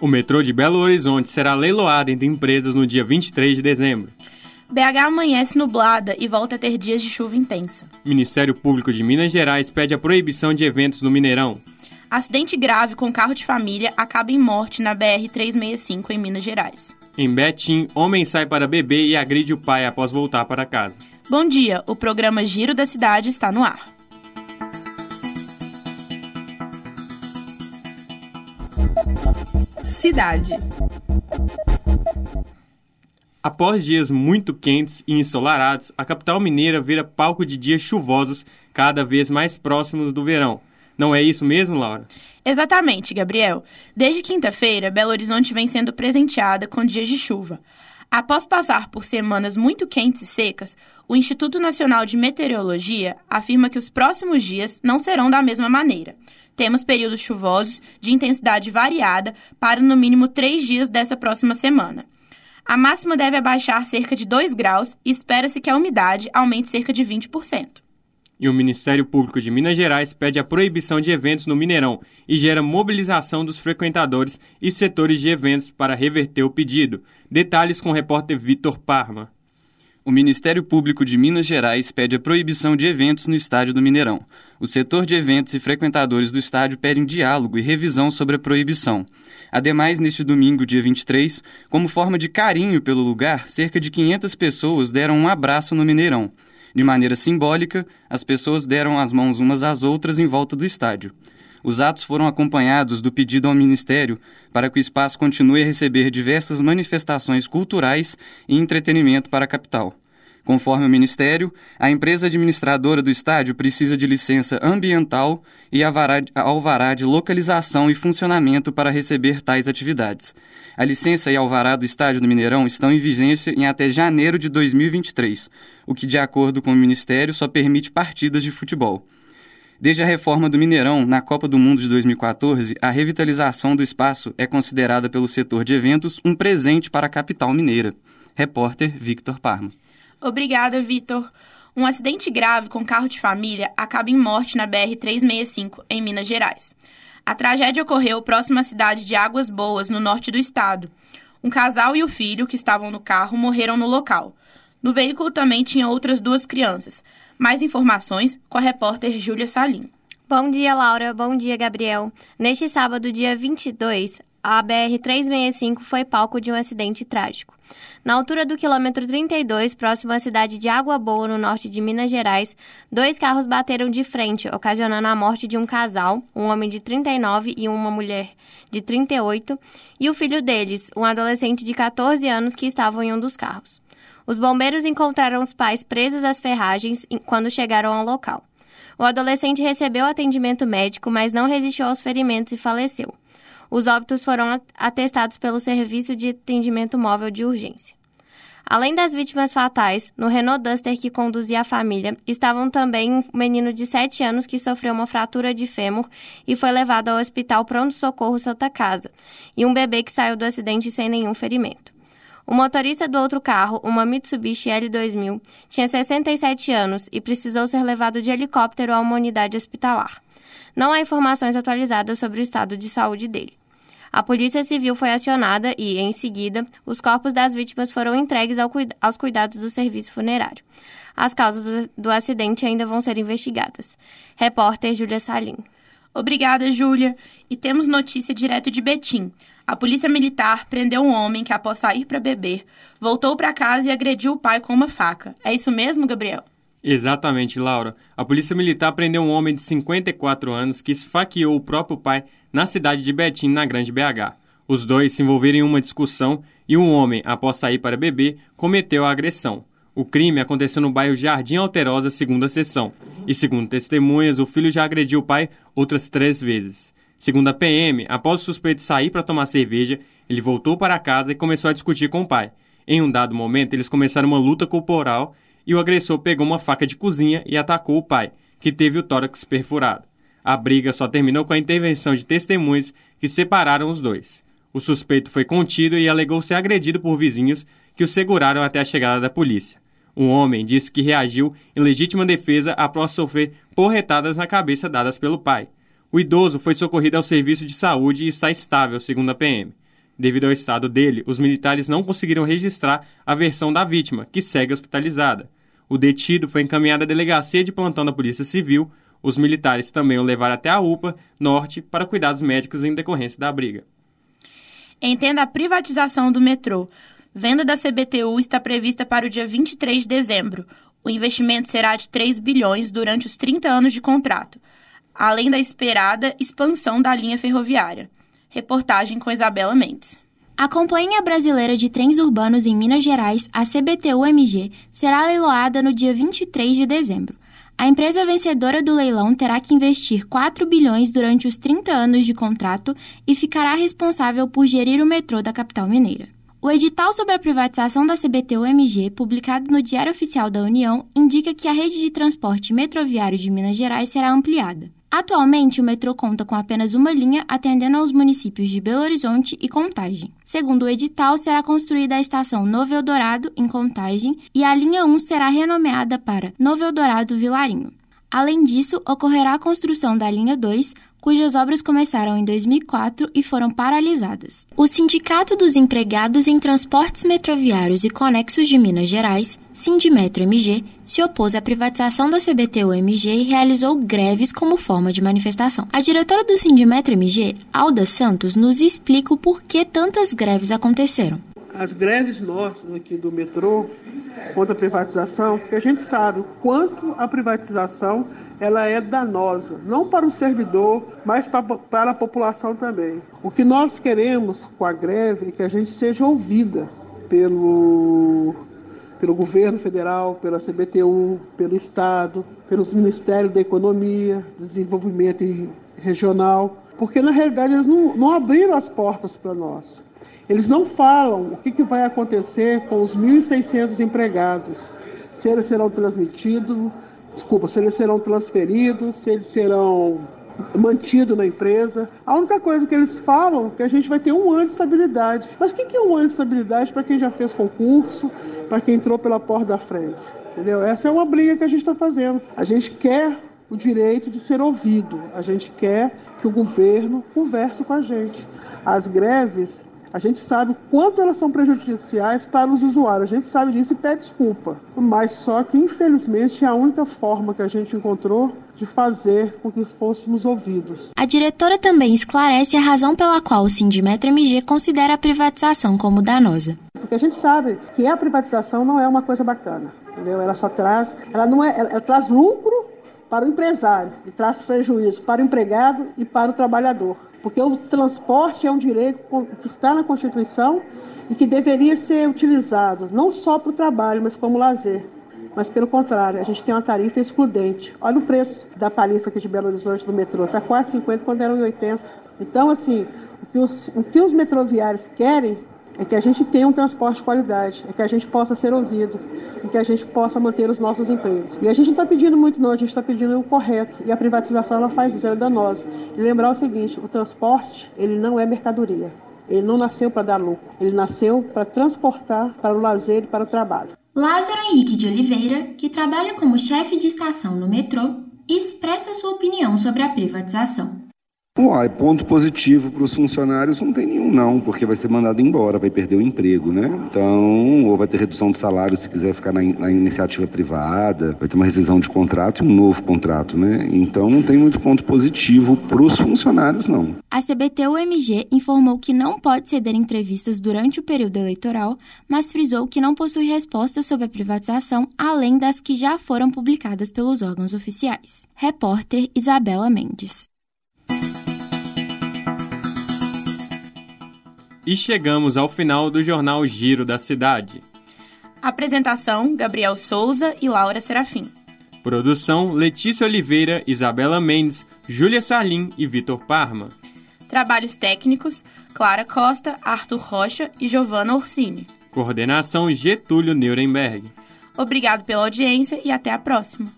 O metrô de Belo Horizonte será leiloado entre empresas no dia 23 de dezembro. BH amanhece nublada e volta a ter dias de chuva intensa. Ministério Público de Minas Gerais pede a proibição de eventos no Mineirão. Acidente grave com carro de família acaba em morte na BR-365 em Minas Gerais. Em Betim, homem sai para beber e agride o pai após voltar para casa. Bom dia, o programa Giro da Cidade está no ar. Cidade. Após dias muito quentes e ensolarados, a capital mineira vira palco de dias chuvosos cada vez mais próximos do verão. Não é isso mesmo, Laura? Exatamente, Gabriel. Desde quinta-feira, Belo Horizonte vem sendo presenteada com dias de chuva. Após passar por semanas muito quentes e secas, o Instituto Nacional de Meteorologia afirma que os próximos dias não serão da mesma maneira. Temos períodos chuvosos de intensidade variada para no mínimo três dias dessa próxima semana. A máxima deve abaixar cerca de 2 graus e espera-se que a umidade aumente cerca de 20%. E o Ministério Público de Minas Gerais pede a proibição de eventos no Mineirão e gera mobilização dos frequentadores e setores de eventos para reverter o pedido. Detalhes com o repórter Vitor Parma. O Ministério Público de Minas Gerais pede a proibição de eventos no estádio do Mineirão. O setor de eventos e frequentadores do estádio pedem diálogo e revisão sobre a proibição. Ademais, neste domingo, dia 23, como forma de carinho pelo lugar, cerca de 500 pessoas deram um abraço no Mineirão. De maneira simbólica, as pessoas deram as mãos umas às outras em volta do estádio. Os atos foram acompanhados do pedido ao Ministério para que o espaço continue a receber diversas manifestações culturais e entretenimento para a capital. Conforme o Ministério, a empresa administradora do estádio precisa de licença ambiental e alvará de localização e funcionamento para receber tais atividades. A licença e alvará do estádio do Mineirão estão em vigência em até janeiro de 2023, o que, de acordo com o Ministério, só permite partidas de futebol. Desde a reforma do Mineirão na Copa do Mundo de 2014, a revitalização do espaço é considerada pelo setor de eventos um presente para a capital mineira. Repórter Victor Parma. Obrigada, Vitor. Um acidente grave com carro de família acaba em morte na BR-365, em Minas Gerais. A tragédia ocorreu próximo à cidade de Águas Boas, no norte do estado. Um casal e o filho que estavam no carro morreram no local. No veículo também tinha outras duas crianças. Mais informações com a repórter Júlia Salim. Bom dia, Laura. Bom dia, Gabriel. Neste sábado, dia 22, a BR-365 foi palco de um acidente trágico. Na altura do quilômetro 32, próximo à cidade de Água Boa, no norte de Minas Gerais, dois carros bateram de frente, ocasionando a morte de um casal, um homem de 39 e uma mulher de 38, e o filho deles, um adolescente de 14 anos que estavam em um dos carros. Os bombeiros encontraram os pais presos às ferragens quando chegaram ao local. O adolescente recebeu atendimento médico, mas não resistiu aos ferimentos e faleceu. Os óbitos foram atestados pelo Serviço de Atendimento Móvel de Urgência. Além das vítimas fatais, no Renault Duster que conduzia a família, estavam também um menino de 7 anos que sofreu uma fratura de fêmur e foi levado ao Hospital Pronto Socorro Santa Casa, e um bebê que saiu do acidente sem nenhum ferimento. O motorista do outro carro, uma Mitsubishi L2000, tinha 67 anos e precisou ser levado de helicóptero a uma unidade hospitalar. Não há informações atualizadas sobre o estado de saúde dele. A Polícia Civil foi acionada e, em seguida, os corpos das vítimas foram entregues ao cuida aos cuidados do serviço funerário. As causas do, do acidente ainda vão ser investigadas. Repórter Júlia Salim. Obrigada, Júlia. E temos notícia direto de Betim. A polícia militar prendeu um homem que, após sair para beber, voltou para casa e agrediu o pai com uma faca. É isso mesmo, Gabriel? Exatamente, Laura. A polícia militar prendeu um homem de 54 anos que esfaqueou o próprio pai na cidade de Betim, na Grande BH. Os dois se envolveram em uma discussão e um homem, após sair para beber, cometeu a agressão. O crime aconteceu no bairro Jardim Alterosa, segunda sessão. E segundo testemunhas, o filho já agrediu o pai outras três vezes. Segundo a PM, após o suspeito sair para tomar cerveja, ele voltou para casa e começou a discutir com o pai. Em um dado momento, eles começaram uma luta corporal e o agressor pegou uma faca de cozinha e atacou o pai, que teve o tórax perfurado. A briga só terminou com a intervenção de testemunhas que separaram os dois. O suspeito foi contido e alegou ser agredido por vizinhos que o seguraram até a chegada da polícia. Um homem disse que reagiu em legítima defesa após sofrer porretadas na cabeça dadas pelo pai. O idoso foi socorrido ao serviço de saúde e está estável, segundo a PM. Devido ao estado dele, os militares não conseguiram registrar a versão da vítima, que segue hospitalizada. O detido foi encaminhado à delegacia de plantão da Polícia Civil. Os militares também o levaram até a UPA Norte para cuidados médicos em decorrência da briga. Entenda a privatização do metrô. Venda da CBTU está prevista para o dia 23 de dezembro. O investimento será de 3 bilhões durante os 30 anos de contrato, além da esperada expansão da linha ferroviária. Reportagem com Isabela Mendes. A Companhia Brasileira de Trens Urbanos em Minas Gerais, a CBTU-MG, será leiloada no dia 23 de dezembro. A empresa vencedora do leilão terá que investir 4 bilhões durante os 30 anos de contrato e ficará responsável por gerir o metrô da capital mineira. O edital sobre a privatização da CBTU-MG, publicado no Diário Oficial da União, indica que a rede de transporte metroviário de Minas Gerais será ampliada. Atualmente, o metrô conta com apenas uma linha atendendo aos municípios de Belo Horizonte e Contagem. Segundo o edital, será construída a estação Novo Eldorado, em Contagem, e a linha 1 será renomeada para Novo Eldorado Vilarinho. Além disso, ocorrerá a construção da linha 2, cujas obras começaram em 2004 e foram paralisadas. O Sindicato dos Empregados em Transportes Metroviários e Conexos de Minas Gerais, Sindimetro MG, se opôs à privatização da CBTU-MG e realizou greves como forma de manifestação. A diretora do Sindimetro MG, Alda Santos, nos explica o porquê tantas greves aconteceram as greves nossas aqui do metrô contra a privatização, porque a gente sabe o quanto a privatização ela é danosa, não para o servidor, mas para, para a população também. O que nós queremos com a greve é que a gente seja ouvida pelo pelo governo federal, pela CBTU, pelo Estado, pelos Ministérios da Economia, Desenvolvimento Regional, porque na realidade eles não, não abriram as portas para nós. Eles não falam o que, que vai acontecer com os 1.600 empregados, se eles serão transmitidos, desculpa, se eles serão transferidos, se eles serão mantidos na empresa. A única coisa que eles falam é que a gente vai ter um ano de estabilidade. Mas o que é um ano de estabilidade para quem já fez concurso, para quem entrou pela porta da frente? Entendeu? Essa é uma briga que a gente está fazendo. A gente quer o direito de ser ouvido. A gente quer que o governo converse com a gente. As greves, a gente sabe o quanto elas são prejudiciais para os usuários. A gente sabe disso e pede desculpa. Mas só que, infelizmente, é a única forma que a gente encontrou de fazer com que fôssemos ouvidos. A diretora também esclarece a razão pela qual o Sindimetro MG considera a privatização como danosa. Porque a gente sabe que a privatização não é uma coisa bacana, entendeu? Ela só traz, ela não é, ela, ela traz lucro para o empresário e traz prejuízo para o empregado e para o trabalhador. Porque o transporte é um direito que está na Constituição e que deveria ser utilizado não só para o trabalho, mas como lazer. Mas pelo contrário, a gente tem uma tarifa excludente. Olha o preço da tarifa aqui de Belo Horizonte do metrô, está 4,50 quando era 1,80. Então, assim, o que, os, o que os metroviários querem é que a gente tenha um transporte de qualidade, é que a gente possa ser ouvido e que a gente possa manter os nossos empregos. E a gente não está pedindo muito, não, a gente está pedindo o correto. E a privatização ela faz isso, ela é danosa. E lembrar o seguinte: o transporte ele não é mercadoria. Ele não nasceu para dar lucro, ele nasceu para transportar para o lazer e para o trabalho. Lázaro Henrique de Oliveira, que trabalha como chefe de estação no metrô, expressa sua opinião sobre a privatização. Uai, ponto positivo para os funcionários não tem nenhum não, porque vai ser mandado embora, vai perder o emprego, né? Então, ou vai ter redução de salário se quiser ficar na, na iniciativa privada, vai ter uma rescisão de contrato e um novo contrato, né? Então não tem muito ponto positivo para os funcionários não. A CBT-UMG informou que não pode ceder entrevistas durante o período eleitoral, mas frisou que não possui respostas sobre a privatização além das que já foram publicadas pelos órgãos oficiais. Repórter Isabela Mendes. E chegamos ao final do jornal Giro da Cidade. Apresentação: Gabriel Souza e Laura Serafim. Produção: Letícia Oliveira, Isabela Mendes, Júlia Salim e Vitor Parma. Trabalhos técnicos: Clara Costa, Arthur Rocha e Giovanna Orsini. Coordenação: Getúlio Nuremberg. Obrigado pela audiência e até a próxima.